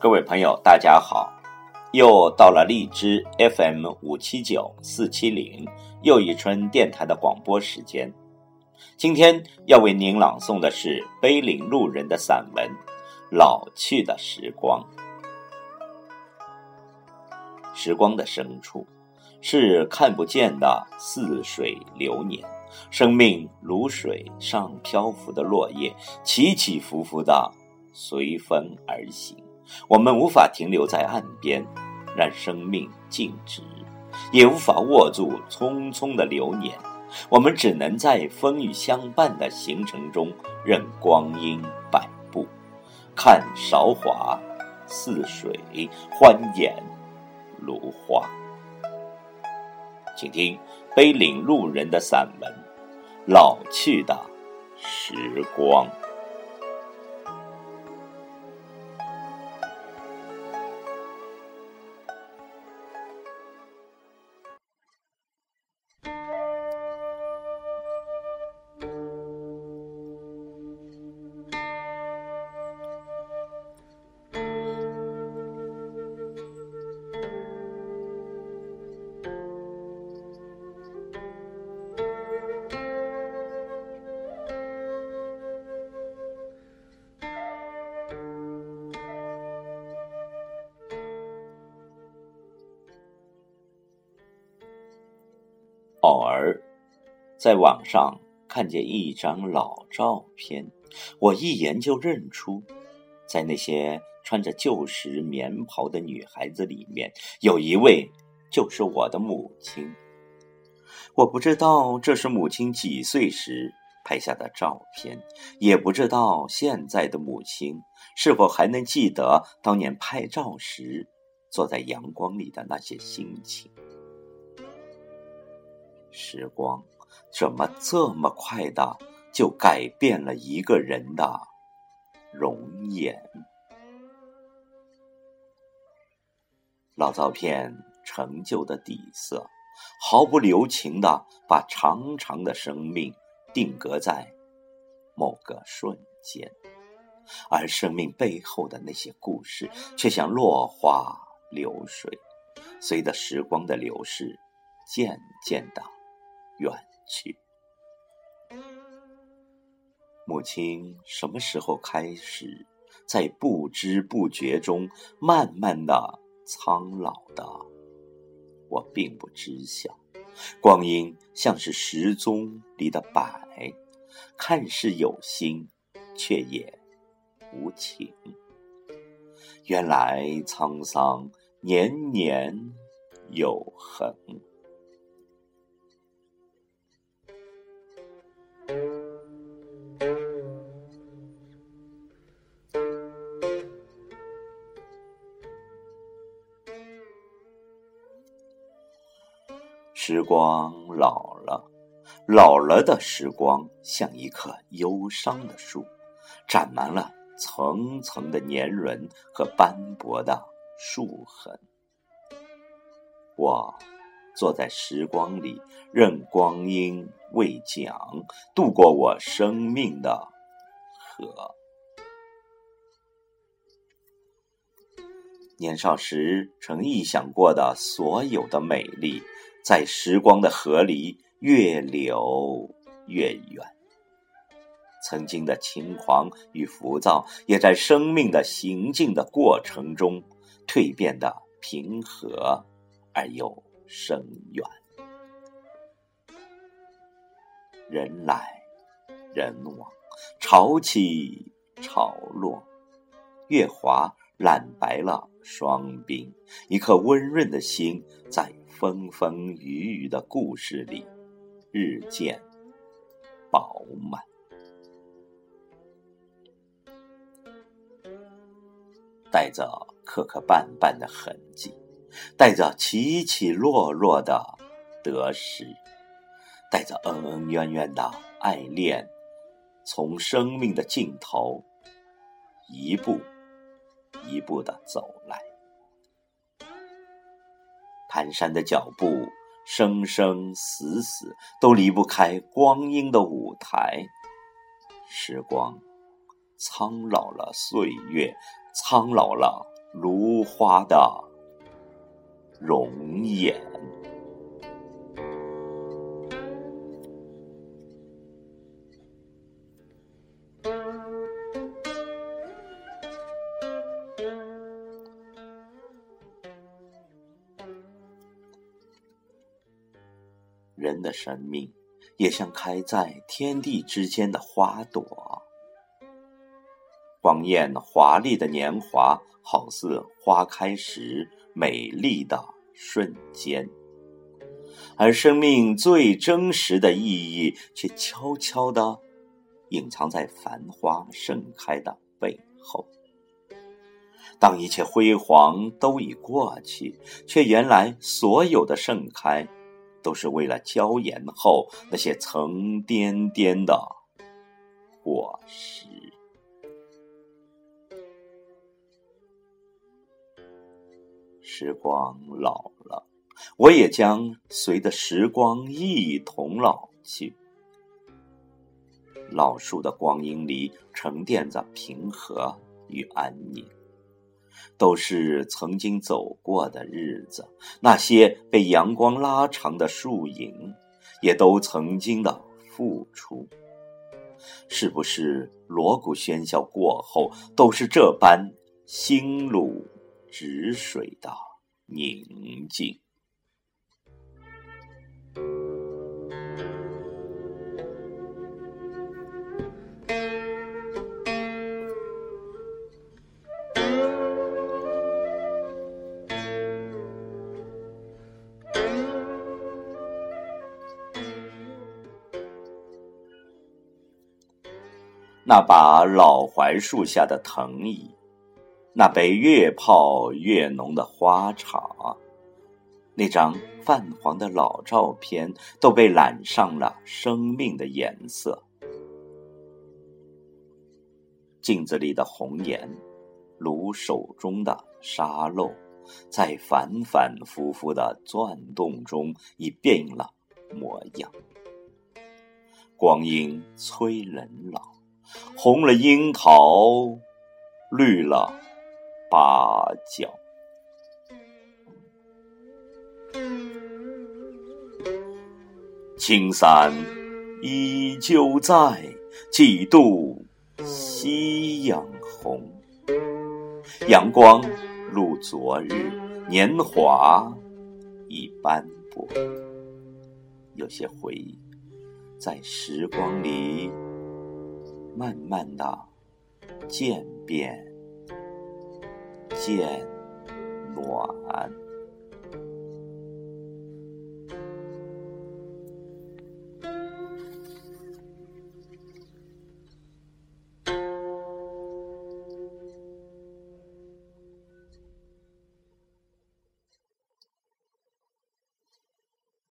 各位朋友，大家好！又到了荔枝 FM 五七九四七零又一春电台的广播时间。今天要为您朗诵的是碑林路人的散文《老去的时光》。时光的深处，是看不见的似水流年。生命如水上漂浮的落叶，起起伏伏的随风而行。我们无法停留在岸边，让生命静止，也无法握住匆匆的流年。我们只能在风雨相伴的行程中，任光阴摆布，看韶华似水，欢颜如花。请听碑林路人的散文《老去的时光》。在网上看见一张老照片，我一眼就认出，在那些穿着旧时棉袍的女孩子里面，有一位就是我的母亲。我不知道这是母亲几岁时拍下的照片，也不知道现在的母亲是否还能记得当年拍照时坐在阳光里的那些心情。时光怎么这么快的就改变了一个人的容颜？老照片陈旧的底色，毫不留情的把长长的生命定格在某个瞬间，而生命背后的那些故事，却像落花流水，随着时光的流逝，渐渐的。远去。母亲什么时候开始在不知不觉中慢慢的苍老的？我并不知晓。光阴像是时钟里的摆，看似有心，却也无情。原来沧桑年年有痕。时光老了，老了的时光像一棵忧伤的树，长满了层层的年轮和斑驳的树痕。我坐在时光里，任光阴未讲，度过我生命的河。年少时曾臆想过的所有的美丽。在时光的河里越流越远，曾经的轻狂与浮躁，也在生命的行进的过程中蜕变的平和而又深远。人来人往，潮起潮落，月华染白了霜冰，一颗温润的心在。风风雨雨的故事里，日渐饱满，带着磕磕绊绊的痕迹，带着起起落落的得失，带着恩恩怨怨的爱恋，从生命的尽头一步一步的走来。蹒跚的脚步，生生死死都离不开光阴的舞台。时光苍老了，岁月苍老了，如花的容颜。人的生命也像开在天地之间的花朵，光艳华丽的年华，好似花开时美丽的瞬间；而生命最真实的意义，却悄悄的隐藏在繁花盛开的背后。当一切辉煌都已过去，却原来所有的盛开。都是为了娇艳后那些沉甸甸的果实。时光老了，我也将随着时光一同老去。老树的光阴里沉淀着平和与安宁。都是曾经走过的日子，那些被阳光拉长的树影，也都曾经的付出。是不是锣鼓喧嚣过后，都是这般心如止水的宁静？那把老槐树下的藤椅，那杯越泡越浓的花茶，那张泛黄的老照片，都被染上了生命的颜色。镜子里的红颜，如手中的沙漏，在反反复复的转动中，已变了模样。光阴催人老。红了樱桃，绿了芭蕉。青山依旧在，几度夕阳红。阳光如昨日，年华已斑驳。有些回忆，在时光里。慢慢的渐变渐暖。